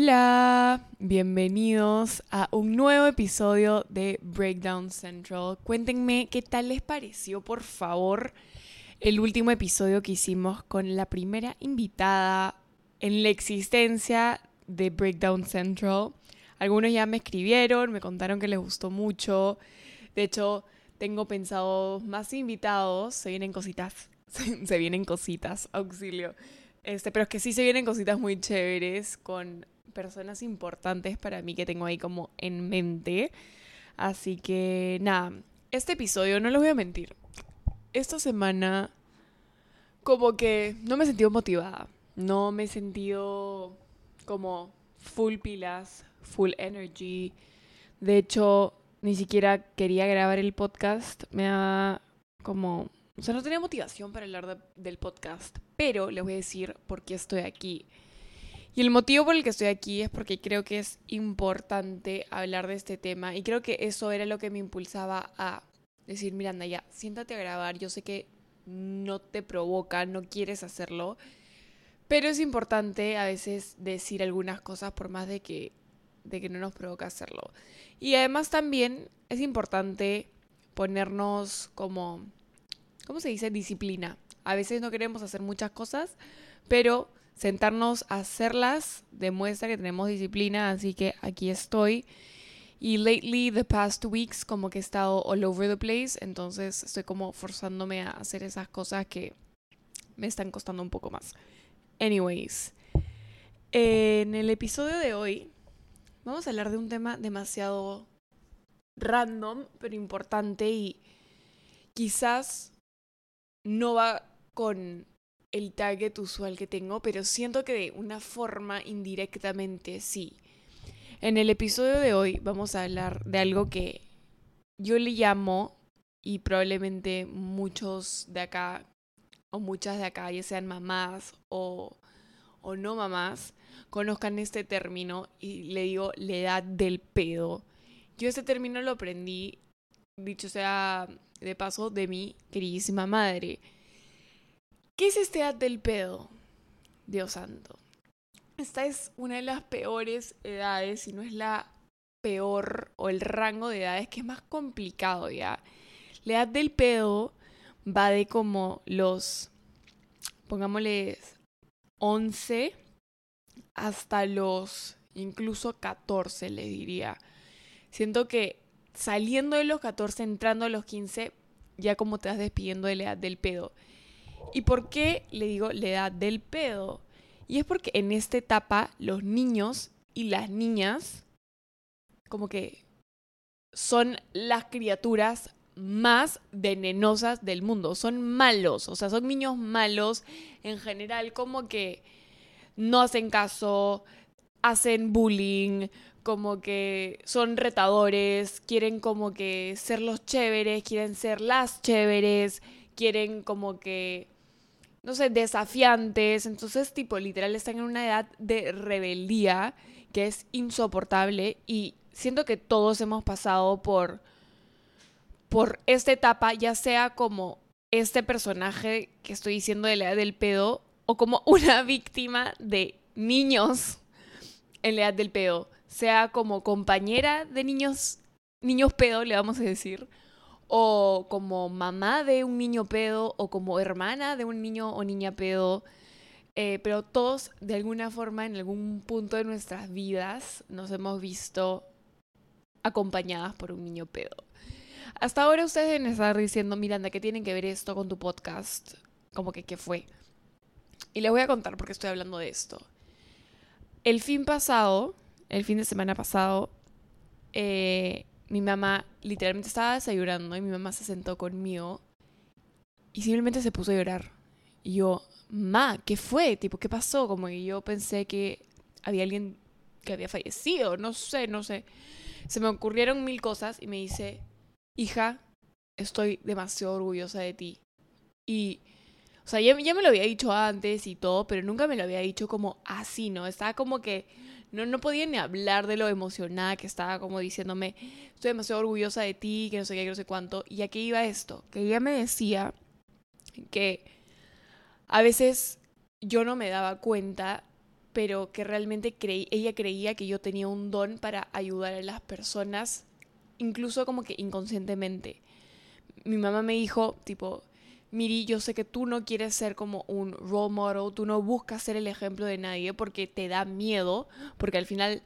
Hola, bienvenidos a un nuevo episodio de Breakdown Central. Cuéntenme qué tal les pareció, por favor, el último episodio que hicimos con la primera invitada en la existencia de Breakdown Central. Algunos ya me escribieron, me contaron que les gustó mucho. De hecho, tengo pensado más invitados. Se vienen cositas. Se vienen cositas, auxilio. Este, pero es que sí se vienen cositas muy chéveres con personas importantes para mí que tengo ahí como en mente. Así que nada, este episodio no les voy a mentir. Esta semana como que no me he sentido motivada. No me he sentido como full pilas, full energy. De hecho, ni siquiera quería grabar el podcast. Me da como... O sea, no tenía motivación para hablar del podcast. Pero les voy a decir por qué estoy aquí. Y el motivo por el que estoy aquí es porque creo que es importante hablar de este tema y creo que eso era lo que me impulsaba a decir, Miranda, ya, siéntate a grabar, yo sé que no te provoca, no quieres hacerlo, pero es importante a veces decir algunas cosas por más de que, de que no nos provoca hacerlo. Y además también es importante ponernos como, ¿cómo se dice? Disciplina. A veces no queremos hacer muchas cosas, pero sentarnos a hacerlas demuestra que tenemos disciplina, así que aquí estoy. Y lately, the past weeks, como que he estado all over the place, entonces estoy como forzándome a hacer esas cosas que me están costando un poco más. Anyways, en el episodio de hoy vamos a hablar de un tema demasiado random, pero importante y quizás no va con el target usual que tengo, pero siento que de una forma indirectamente sí. En el episodio de hoy vamos a hablar de algo que yo le llamo, y probablemente muchos de acá, o muchas de acá, ya sean mamás o, o no mamás, conozcan este término y le digo la edad del pedo. Yo este término lo aprendí, dicho sea de paso, de mi queridísima madre ¿Qué es este edad del pedo? Dios santo. Esta es una de las peores edades, si no es la peor o el rango de edades que es más complicado ya. La edad del pedo va de como los, pongámosle 11 hasta los incluso 14, le diría. Siento que saliendo de los 14, entrando a los 15, ya como te vas despidiendo de la edad del pedo. ¿Y por qué le digo la edad del pedo? Y es porque en esta etapa los niños y las niñas como que son las criaturas más venenosas del mundo. Son malos, o sea, son niños malos en general, como que no hacen caso, hacen bullying, como que son retadores, quieren como que ser los chéveres, quieren ser las chéveres, quieren como que no sé, desafiantes. Entonces, tipo, literal, están en una edad de rebeldía que es insoportable y siento que todos hemos pasado por, por esta etapa, ya sea como este personaje que estoy diciendo de la edad del pedo o como una víctima de niños en la edad del pedo, sea como compañera de niños, niños pedo, le vamos a decir, o como mamá de un niño pedo, o como hermana de un niño o niña pedo. Eh, pero todos, de alguna forma, en algún punto de nuestras vidas, nos hemos visto acompañadas por un niño pedo. Hasta ahora ustedes deben estar diciendo, Miranda, ¿qué tienen que ver esto con tu podcast? Como que, ¿qué fue? Y les voy a contar por qué estoy hablando de esto. El fin pasado, el fin de semana pasado, eh, mi mamá literalmente estaba desayunando y mi mamá se sentó conmigo y simplemente se puso a llorar. Y yo, ma, ¿qué fue? Tipo, ¿qué pasó? Como yo pensé que había alguien que había fallecido, no sé, no sé. Se me ocurrieron mil cosas y me dice, hija, estoy demasiado orgullosa de ti. Y, o sea, ya, ya me lo había dicho antes y todo, pero nunca me lo había dicho como así, ¿no? Estaba como que no, no podía ni hablar de lo emocionada que estaba como diciéndome, estoy demasiado orgullosa de ti, que no sé qué, que no sé cuánto. Y aquí iba esto, que ella me decía que a veces yo no me daba cuenta pero que realmente ella creía que yo tenía un don para ayudar a las personas, incluso como que inconscientemente. Mi mamá me dijo, tipo, Miri, yo sé que tú no quieres ser como un role model, tú no buscas ser el ejemplo de nadie porque te da miedo, porque al final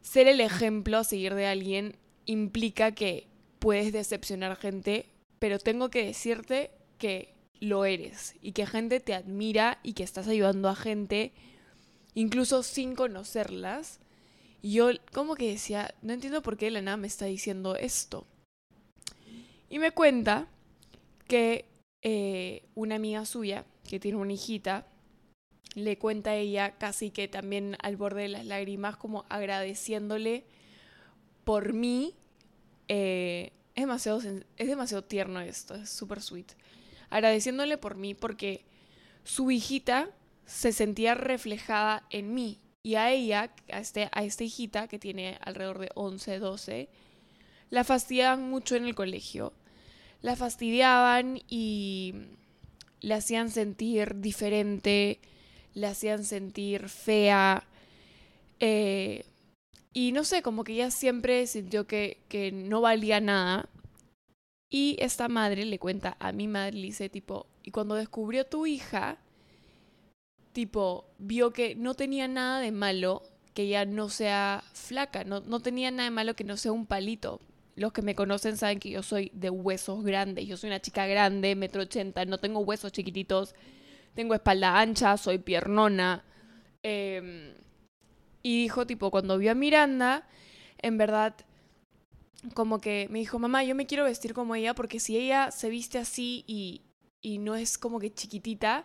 ser el ejemplo a seguir de alguien implica que puedes decepcionar gente, pero tengo que decirte que lo eres y que gente te admira y que estás ayudando a gente incluso sin conocerlas. Y yo como que decía, no entiendo por qué nada me está diciendo esto. Y me cuenta que eh, una amiga suya, que tiene una hijita, le cuenta a ella casi que también al borde de las lágrimas, como agradeciéndole por mí. Eh, es, demasiado, es demasiado tierno esto, es súper sweet. Agradeciéndole por mí porque su hijita se sentía reflejada en mí. Y a ella, a, este, a esta hijita que tiene alrededor de 11, 12, la fastidiaban mucho en el colegio. La fastidiaban y la hacían sentir diferente, la hacían sentir fea. Eh, y no sé, como que ella siempre sintió que, que no valía nada. Y esta madre le cuenta a mi madre, dice tipo, y cuando descubrió tu hija, tipo, vio que no tenía nada de malo que ella no sea flaca, no, no tenía nada de malo que no sea un palito. Los que me conocen saben que yo soy de huesos grandes, yo soy una chica grande, metro ochenta, no tengo huesos chiquititos, tengo espalda ancha, soy piernona. Em, y dijo, tipo, cuando vio a Miranda, en verdad, como que me dijo, mamá, yo me quiero vestir como ella, porque si ella se viste así y, y no es como que chiquitita,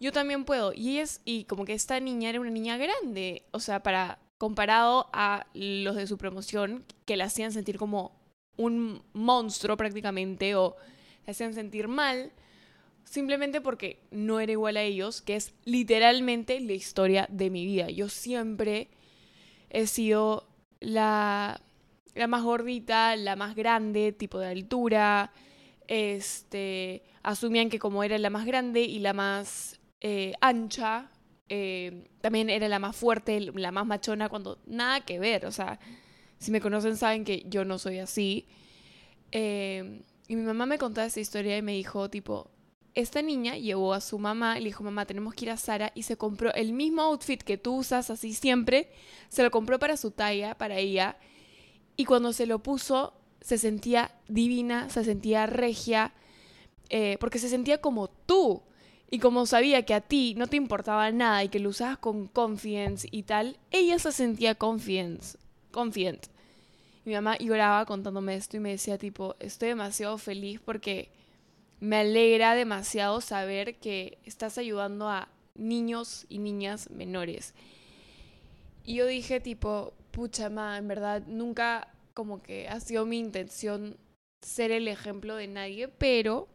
yo también puedo. Y es, y como que esta niña era una niña grande, o sea, para comparado a los de su promoción, que la hacían sentir como un monstruo prácticamente, o la hacían sentir mal, simplemente porque no era igual a ellos, que es literalmente la historia de mi vida. Yo siempre he sido la, la más gordita, la más grande, tipo de altura. Este, asumían que como era la más grande y la más eh, ancha, eh, también era la más fuerte, la más machona, cuando nada que ver, o sea, si me conocen saben que yo no soy así. Eh, y mi mamá me contó esa historia y me dijo, tipo, esta niña llevó a su mamá y le dijo, mamá, tenemos que ir a Sara y se compró el mismo outfit que tú usas así siempre, se lo compró para su talla, para ella, y cuando se lo puso se sentía divina, se sentía regia, porque se sentía como tú. Y como sabía que a ti no te importaba nada y que lo usabas con confidence y tal, ella se sentía confidence, confident. Mi mamá lloraba contándome esto y me decía tipo, estoy demasiado feliz porque me alegra demasiado saber que estás ayudando a niños y niñas menores. Y yo dije tipo, pucha ma, en verdad nunca como que ha sido mi intención ser el ejemplo de nadie, pero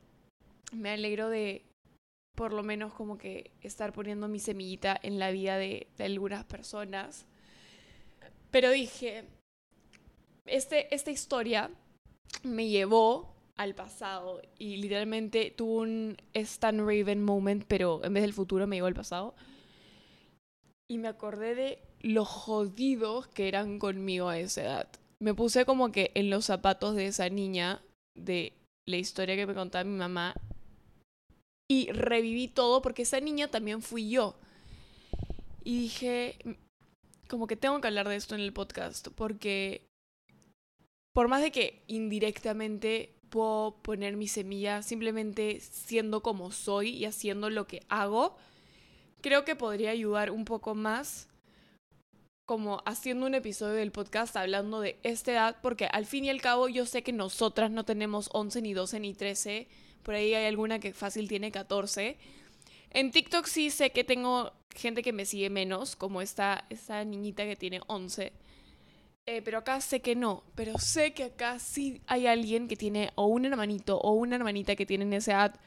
me alegro de por lo menos como que estar poniendo mi semillita en la vida de, algunas personas. Pero dije, este, esta historia me llevó al pasado y literalmente tuvo un Stan Raven moment, pero en vez del futuro me llevó al pasado. Y me acordé de los jodidos que eran conmigo a esa edad. Me puse como que en los zapatos de esa niña, de la historia que me contaba mi mamá, y reviví todo porque esa niña también fui yo. Y dije, como que tengo que hablar de esto en el podcast porque por más de que indirectamente puedo poner mi semilla simplemente siendo como soy y haciendo lo que hago, creo que podría ayudar un poco más como haciendo un episodio del podcast hablando de esta edad, porque al fin y al cabo yo sé que nosotras no tenemos 11 ni 12 ni 13 por ahí hay alguna que fácil tiene 14. En TikTok sí sé que tengo gente que me sigue menos, como esta, esta niñita que tiene 11. Eh, pero acá sé que no. Pero sé que acá sí hay alguien que tiene o un hermanito o una hermanita que tienen esa edad.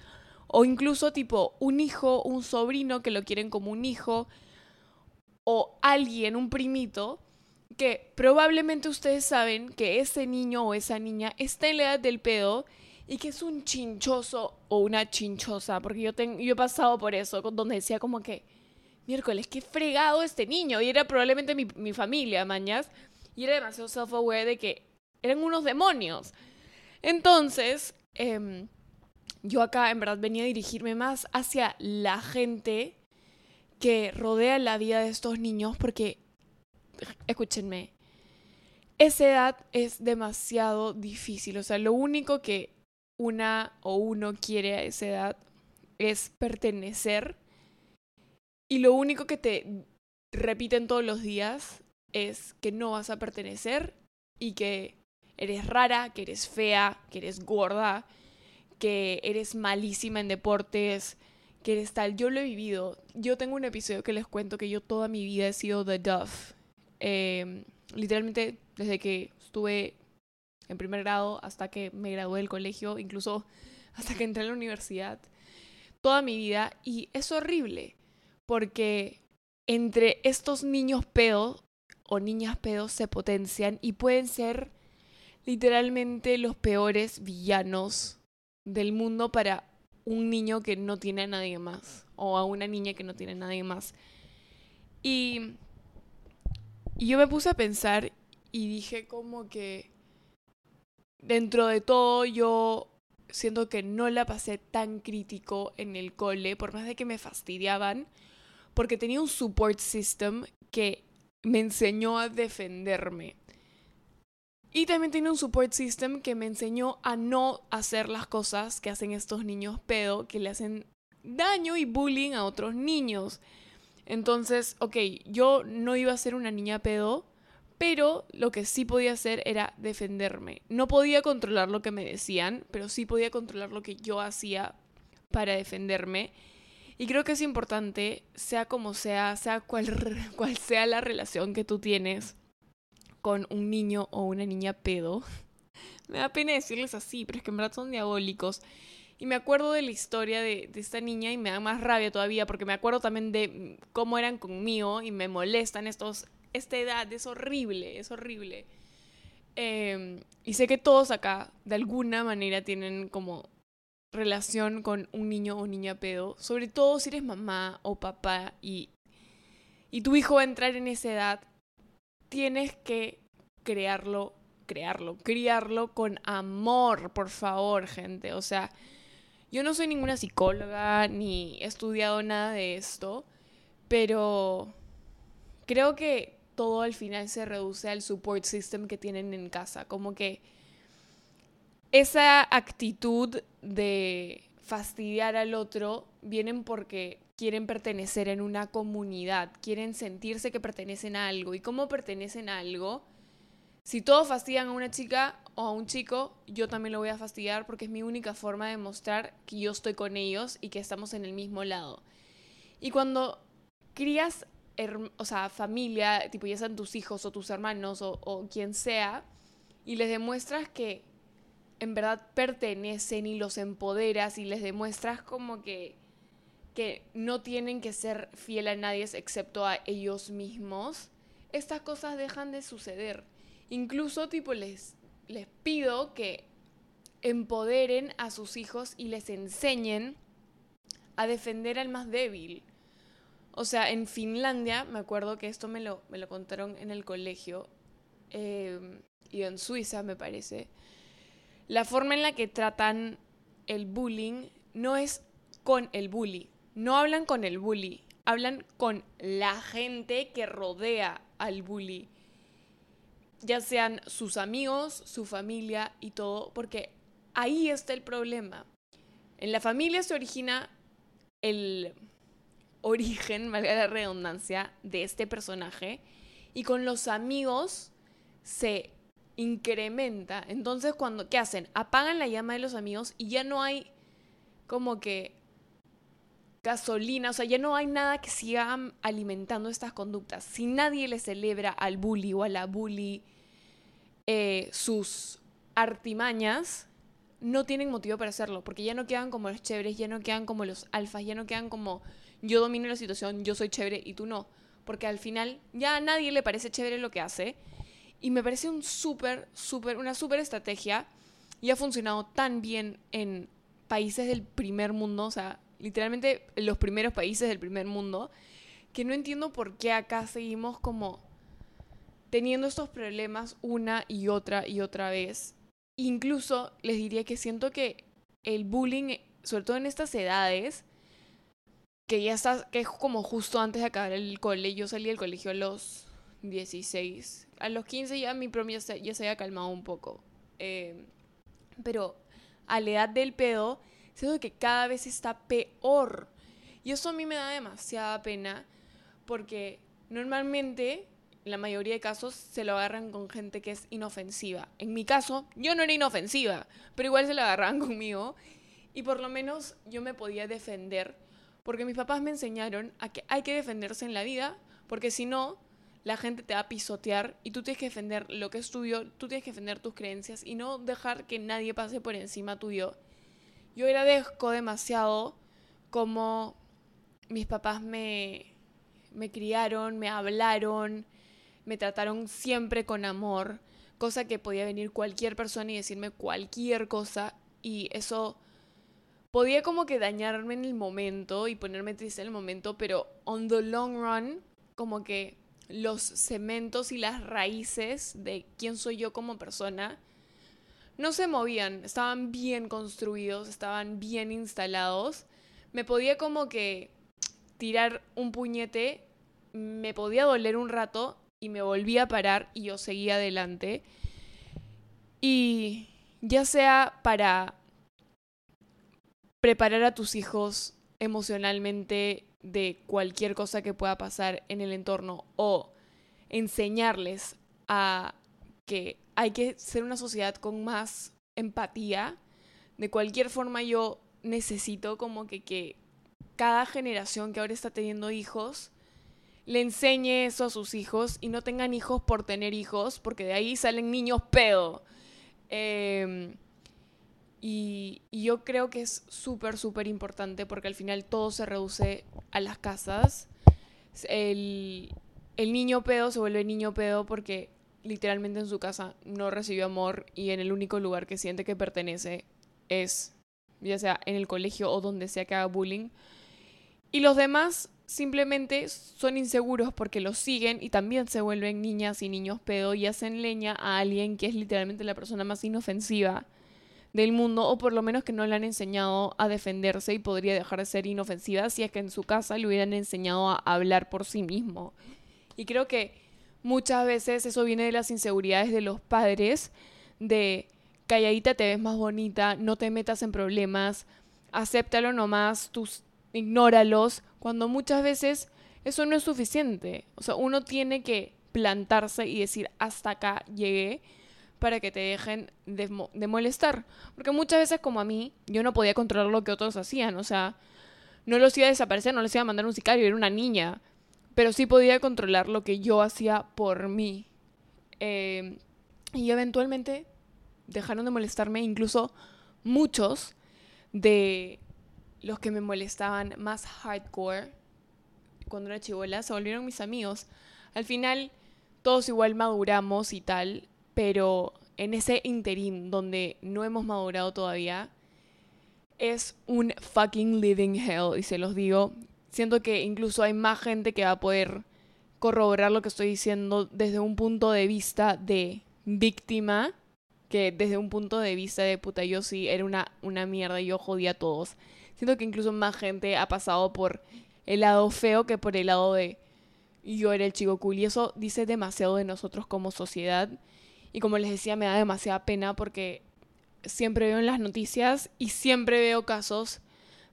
O incluso tipo un hijo, un sobrino que lo quieren como un hijo. O alguien, un primito, que probablemente ustedes saben que ese niño o esa niña está en la edad del pedo y que es un chinchoso o una chinchosa, porque yo, tengo, yo he pasado por eso, donde decía como que, miércoles, qué fregado este niño. Y era probablemente mi, mi familia, mañas. Y era demasiado self-aware de que eran unos demonios. Entonces, em, yo acá en verdad venía a dirigirme más hacia la gente que rodea la vida de estos niños porque, escúchenme, esa edad es demasiado difícil. O sea, lo único que una o uno quiere a esa edad es pertenecer. Y lo único que te repiten todos los días es que no vas a pertenecer y que eres rara, que eres fea, que eres gorda, que eres malísima en deportes, que eres tal. Yo lo he vivido. Yo tengo un episodio que les cuento que yo toda mi vida he sido The Duff. Em, literalmente desde que estuve en primer grado hasta que me gradué del colegio, incluso hasta que entré a la universidad, toda mi vida. Y es horrible porque entre estos niños pedos o niñas pedos se potencian y pueden ser literalmente los peores villanos del mundo para un niño que no tiene a nadie más o a una niña que no tiene a nadie más. Y, y yo me puse a pensar y dije como que dentro de todo yo siento que no la pasé tan crítico en el cole, por más de que me fastidiaban, porque tenía un support system que me enseñó a defenderme. Y también tiene un support system que me enseñó a no hacer las cosas que hacen estos niños pedo, que le hacen daño y bullying a otros niños. Entonces, ok, yo no iba a ser una niña pedo, pero lo que sí podía hacer era defenderme. No podía controlar lo que me decían, pero sí podía controlar lo que yo hacía para defenderme. Y creo que es importante, sea como sea, sea cual, sea la relación que tú tienes con un niño o una niña pedo. me da pena decirles así, pero es que en verdad son diabólicos. Y me acuerdo de la historia de, esta niña y me da más rabia todavía porque me acuerdo también de cómo eran conmigo y me molestan estos... Esta edad es horrible, es horrible. Em, y sé que todos acá, de alguna manera, tienen como relación con un niño o niña pedo. Sobre todo si eres mamá o papá y, y tu hijo va a entrar en esa edad tienes que crearlo, crearlo, criarlo con amor, por favor, gente. O sea, yo no soy ninguna psicóloga ni he estudiado nada de esto, pero creo que todo al final se reduce al support system que tienen en casa. Como que esa actitud de fastidiar al otro vienen porque quieren pertenecer en una comunidad, quieren sentirse que pertenecen a algo. ¿Y cómo pertenecen a algo? Si todos fastidian a una chica o a un chico, yo también lo voy a fastidiar porque es mi única forma de mostrar que yo estoy con ellos y que estamos en el mismo lado. Y cuando crías, o sea, familia, tipo ya sean tus hijos o tus hermanos o, quien sea, y les demuestras que en verdad pertenecen y los empoderas y les demuestras como que que no tienen que ser fiel a nadie excepto a ellos mismos, estas cosas dejan de suceder. Incluso tipo les, les pido que empoderen a sus hijos y les enseñen a defender al más débil. O sea, en Finlandia, me acuerdo que esto me lo, me lo contaron en el colegio, eh, y en Suiza me parece, la forma en la que tratan el bullying no es con el bully, no hablan con el bully, hablan con la gente que rodea al bully. Ya sean sus amigos, su familia y todo, porque ahí está el problema. En la familia se origina el origen, valga la redundancia, de este personaje y con los amigos se incrementa. Entonces, cuando ¿qué hacen? Apagan la llama de los amigos y ya no hay como que gasolina, o sea, ya no hay nada que siga alimentando estas conductas. Si nadie le celebra al bully o a la bully eh, sus artimañas, no tienen motivo para hacerlo, porque ya no quedan como los chéveres, ya no quedan como los alfas, ya no quedan como yo domino la situación, yo soy chévere y tú no, porque al final ya a nadie le parece chévere lo que hace. Y me parece un súper, súper, una súper estrategia y ha funcionado tan bien en países del primer mundo, o sea, literalmente los primeros países del primer mundo, que no entiendo por qué acá seguimos como teniendo estos problemas una y otra y otra vez. Incluso les diría que siento que el bullying, sobre todo en estas edades, que ya está, que es como justo antes de acabar el colegio, yo salí del colegio a los 16, a los 15 ya mi promedio ya se, había calmado un poco. Eh, pero a la edad del pedo, siento que cada vez está peor. Y eso a mí me da demasiada pena porque normalmente, en la mayoría de casos, se lo agarran con gente que es inofensiva. En mi caso, yo no era inofensiva, pero igual se lo agarraban conmigo. Y por lo menos yo me podía defender porque mis papás me enseñaron a que hay que defenderse en la vida, porque si no, la gente te va a pisotear y tú tienes que defender lo que es tuyo, tú tienes que defender tus creencias y no dejar que nadie pase por encima tuyo. Yo agradezco demasiado como mis papás me, me criaron, me hablaron, me trataron siempre con amor, cosa que podía venir cualquier persona y decirme cualquier cosa y eso podía como que dañarme en el momento y ponerme triste en el momento, pero on the long run, como que los cementos y las raíces de quién soy yo como persona no se movían, estaban bien construidos, estaban bien instalados. Me podía como que tirar un puñete, me podía doler un rato y me volvía a parar y yo seguía adelante. Y ya sea para preparar a tus hijos emocionalmente de cualquier cosa que pueda pasar en el entorno o enseñarles a que hay que ser una sociedad con más empatía. De cualquier forma yo necesito como que, que cada generación que ahora está teniendo hijos le enseñe eso a sus hijos y no tengan hijos por tener hijos, porque de ahí salen niños pedo. Eh, y, yo creo que es súper, súper importante porque al final todo se reduce a las casas. El, el niño pedo se vuelve niño pedo porque literalmente en su casa no recibió amor y en el único lugar que siente que pertenece es, ya sea en el colegio o donde sea que haga bullying. Y los demás simplemente son inseguros porque los siguen y también se vuelven niñas y niños pedo y hacen leña a alguien que es literalmente la persona más inofensiva del mundo, o por lo menos que no le han enseñado a defenderse y podría dejar de ser inofensiva si es que en su casa le hubieran enseñado a hablar por sí mismo. Y creo que muchas veces eso viene de las inseguridades de los padres, de calladita te ves más bonita, no te metas en problemas, acéptalo nomás, tus, ignóralos, cuando muchas veces eso no es suficiente. O sea, uno tiene que plantarse y decir hasta acá llegué para que te dejen de, molestar. Porque muchas veces, como a mí, yo no podía controlar lo que otros hacían. O sea, no los iba a desaparecer, no les iba a mandar un sicario, era una niña. Pero sí podía controlar lo que yo hacía por mí. Em, y eventualmente dejaron de molestarme, incluso muchos de los que me molestaban más hardcore cuando era chivola se volvieron mis amigos. Al final, todos igual maduramos y tal, pero en ese interim donde no hemos madurado todavía, es un fucking living hell, y se los digo. Siento que incluso hay más gente que va a poder corroborar lo que estoy diciendo desde un punto de vista de víctima que desde un punto de vista de puta, yo sí era una, una mierda y yo jodía a todos. Siento que incluso más gente ha pasado por el lado feo que por el lado de yo era el chico cool. Y eso dice demasiado de nosotros como sociedad y como les decía, me da demasiada pena porque siempre veo en las noticias y siempre veo casos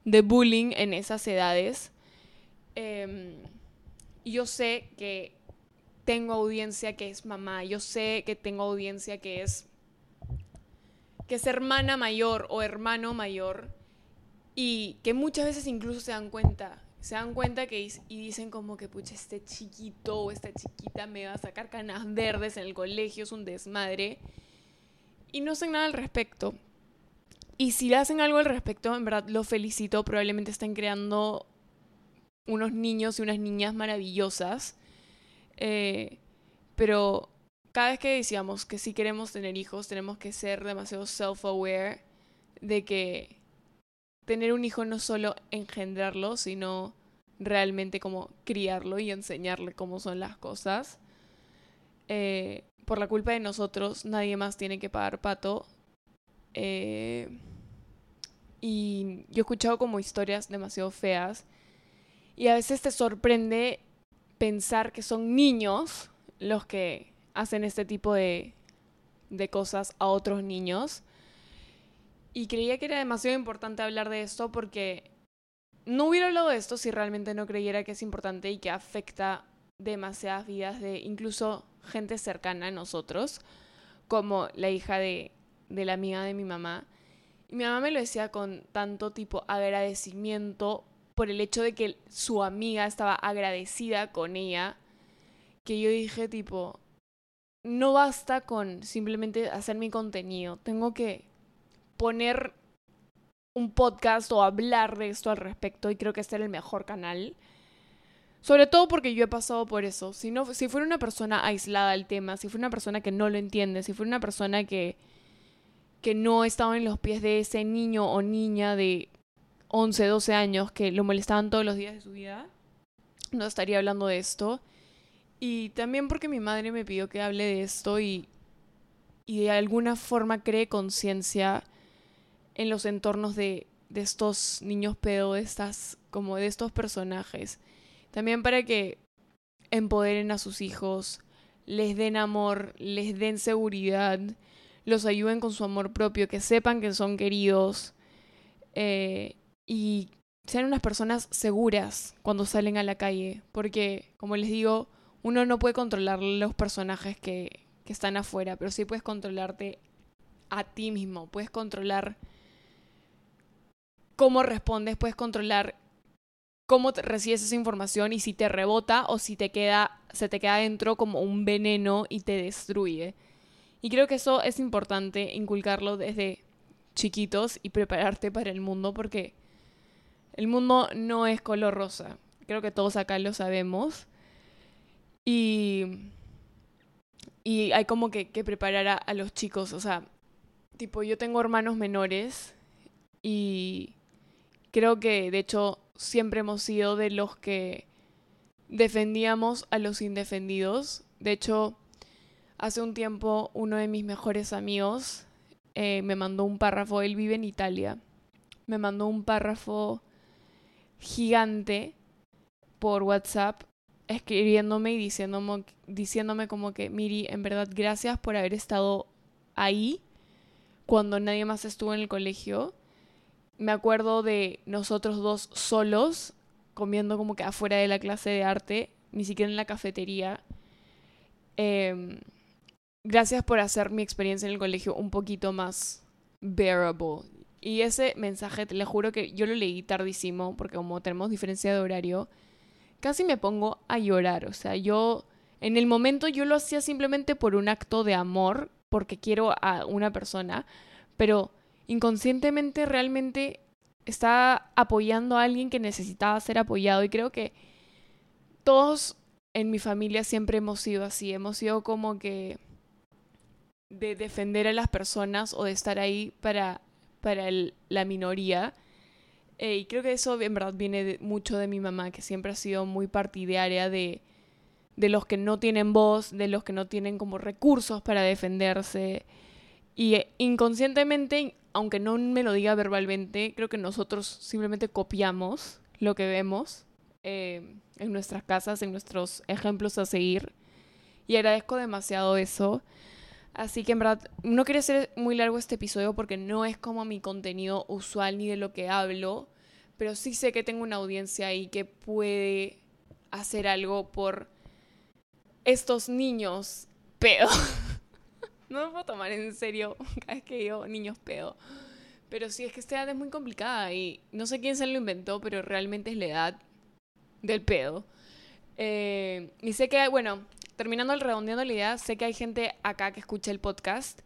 de bullying en esas edades. Y yo sé que tengo audiencia que es mamá, yo sé que tengo audiencia que es que es hermana mayor o hermano mayor y que muchas veces incluso se dan cuenta se dan cuenta que y dicen como que, pucha, este chiquito o esta chiquita me va a sacar canas verdes en el colegio, es un desmadre. Y no hacen nada al respecto. Y si hacen algo al respecto, en verdad lo felicito, probablemente están creando unos niños y unas niñas maravillosas. Eh, pero cada vez que decíamos que si queremos tener hijos, tenemos que ser demasiado self-aware de que tener un hijo no solo engendrarlo, sino realmente como criarlo y enseñarle cómo son las cosas. Eh, por la culpa de nosotros, nadie más tiene que pagar pato. Eh, y yo he escuchado como historias demasiado feas. Y a veces te sorprende pensar que son niños los que hacen este tipo de, de cosas a otros niños. Y creía que era demasiado importante hablar de esto porque no hubiera hablado de esto si realmente no creyera que es importante y que afecta demasiadas vidas de incluso gente cercana a nosotros, como la hija de, de la amiga de mi mamá. Y mi mamá me lo decía con tanto tipo agradecimiento por el hecho de que su amiga estaba agradecida con ella, que yo dije tipo, no basta con simplemente hacer mi contenido, tengo que poner un podcast o hablar de esto al respecto y creo que este era el mejor canal. Sobre todo porque yo he pasado por eso. Si, no, si fuera una persona aislada al tema, si fuera una persona que no lo entiende, si fuera una persona que, que no estaba en los pies de ese niño o niña de 11, 12 años que lo molestaban todos los días de su vida, no estaría hablando de esto. Y también porque mi madre me pidió que hable de esto y, y de alguna forma cree conciencia en los entornos de, de estos niños pedo, de estas, como de estos personajes. También para que empoderen a sus hijos, les den amor, les den seguridad, los ayuden con su amor propio, que sepan que son queridos eh, y sean unas personas seguras cuando salen a la calle. Porque, como les digo, uno no puede controlar los personajes que, que están afuera, pero sí puedes controlarte a ti mismo, puedes controlar cómo respondes, puedes controlar cómo recibes esa información y si te rebota o si te queda, se te queda dentro como un veneno y te destruye. Y creo que eso es importante inculcarlo desde chiquitos y prepararte para el mundo porque el mundo no es color rosa. Creo que todos acá lo sabemos. Y, y hay como que, que preparar a, a los chicos. O sea, tipo, yo tengo hermanos menores y Creo que, de hecho, siempre hemos sido de los que defendíamos a los indefendidos. De hecho, hace un tiempo uno de mis mejores amigos eh, me mandó un párrafo, él vive en Italia, me mandó un párrafo gigante por WhatsApp escribiéndome y diciéndome, diciéndome como que, Miri, en verdad, gracias por haber estado ahí cuando nadie más estuvo en el colegio me acuerdo de nosotros dos solos, comiendo como que afuera de la clase de arte, ni siquiera en la cafetería. Em, gracias por hacer mi experiencia en el colegio un poquito más bearable. Y ese mensaje, te le juro que yo lo leí tardísimo, porque como tenemos diferencia de horario, casi me pongo a llorar. O sea, yo, en el momento yo lo hacía simplemente por un acto de amor, porque quiero a una persona, pero inconscientemente realmente está apoyando a alguien que necesitaba ser apoyado. Y creo que todos en mi familia siempre hemos sido así, hemos sido como que de defender a las personas o de estar ahí para, para la minoría. Eh, y creo que eso en verdad viene mucho de mi mamá, que siempre ha sido muy partidaria de, de los que no tienen voz, de los que no tienen como recursos para defenderse. Y eh, inconscientemente aunque no me lo diga verbalmente, creo que nosotros simplemente copiamos lo que vemos eh, en nuestras casas, en nuestros ejemplos a seguir. Y agradezco demasiado eso. Así que en verdad, no quería ser muy largo este episodio porque no es como mi contenido usual ni de lo que hablo, pero sí sé que tengo una audiencia ahí que puede hacer algo por estos niños pedo. no me puedo tomar en serio cada vez que digo niños pedo. Pero sí, es que esta edad es muy complicada y no sé quién se lo inventó, pero realmente es la edad del pedo. Eh, y sé que, bueno, terminando el redondeando la idea, sé que hay gente acá que escucha el podcast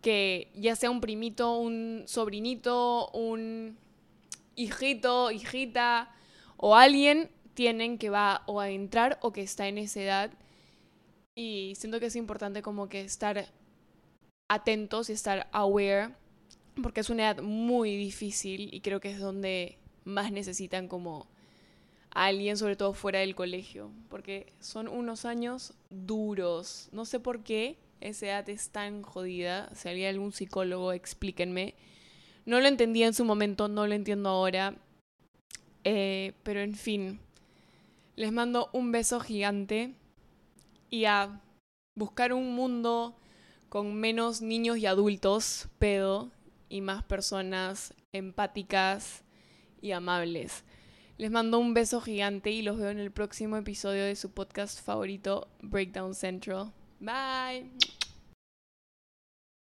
que ya sea un primito, un sobrinito, un hijito, hijita o alguien tienen que va o a entrar o que está en esa edad y siento que es importante como que estar atentos y estar aware, porque es una edad muy difícil y creo que es donde más necesitan como a alguien, sobre todo fuera del colegio, porque son unos años duros. No sé por qué esa edad es tan jodida. Si hay algún psicólogo, explíquenme. No lo entendía en su momento, no lo entiendo ahora. Eh, pero en fin, les mando un beso gigante y a buscar un mundo con menos niños y adultos, pedo, y más personas empáticas y amables. Les mando un beso gigante y los veo en el próximo episodio de su podcast favorito, Breakdown Central. Bye.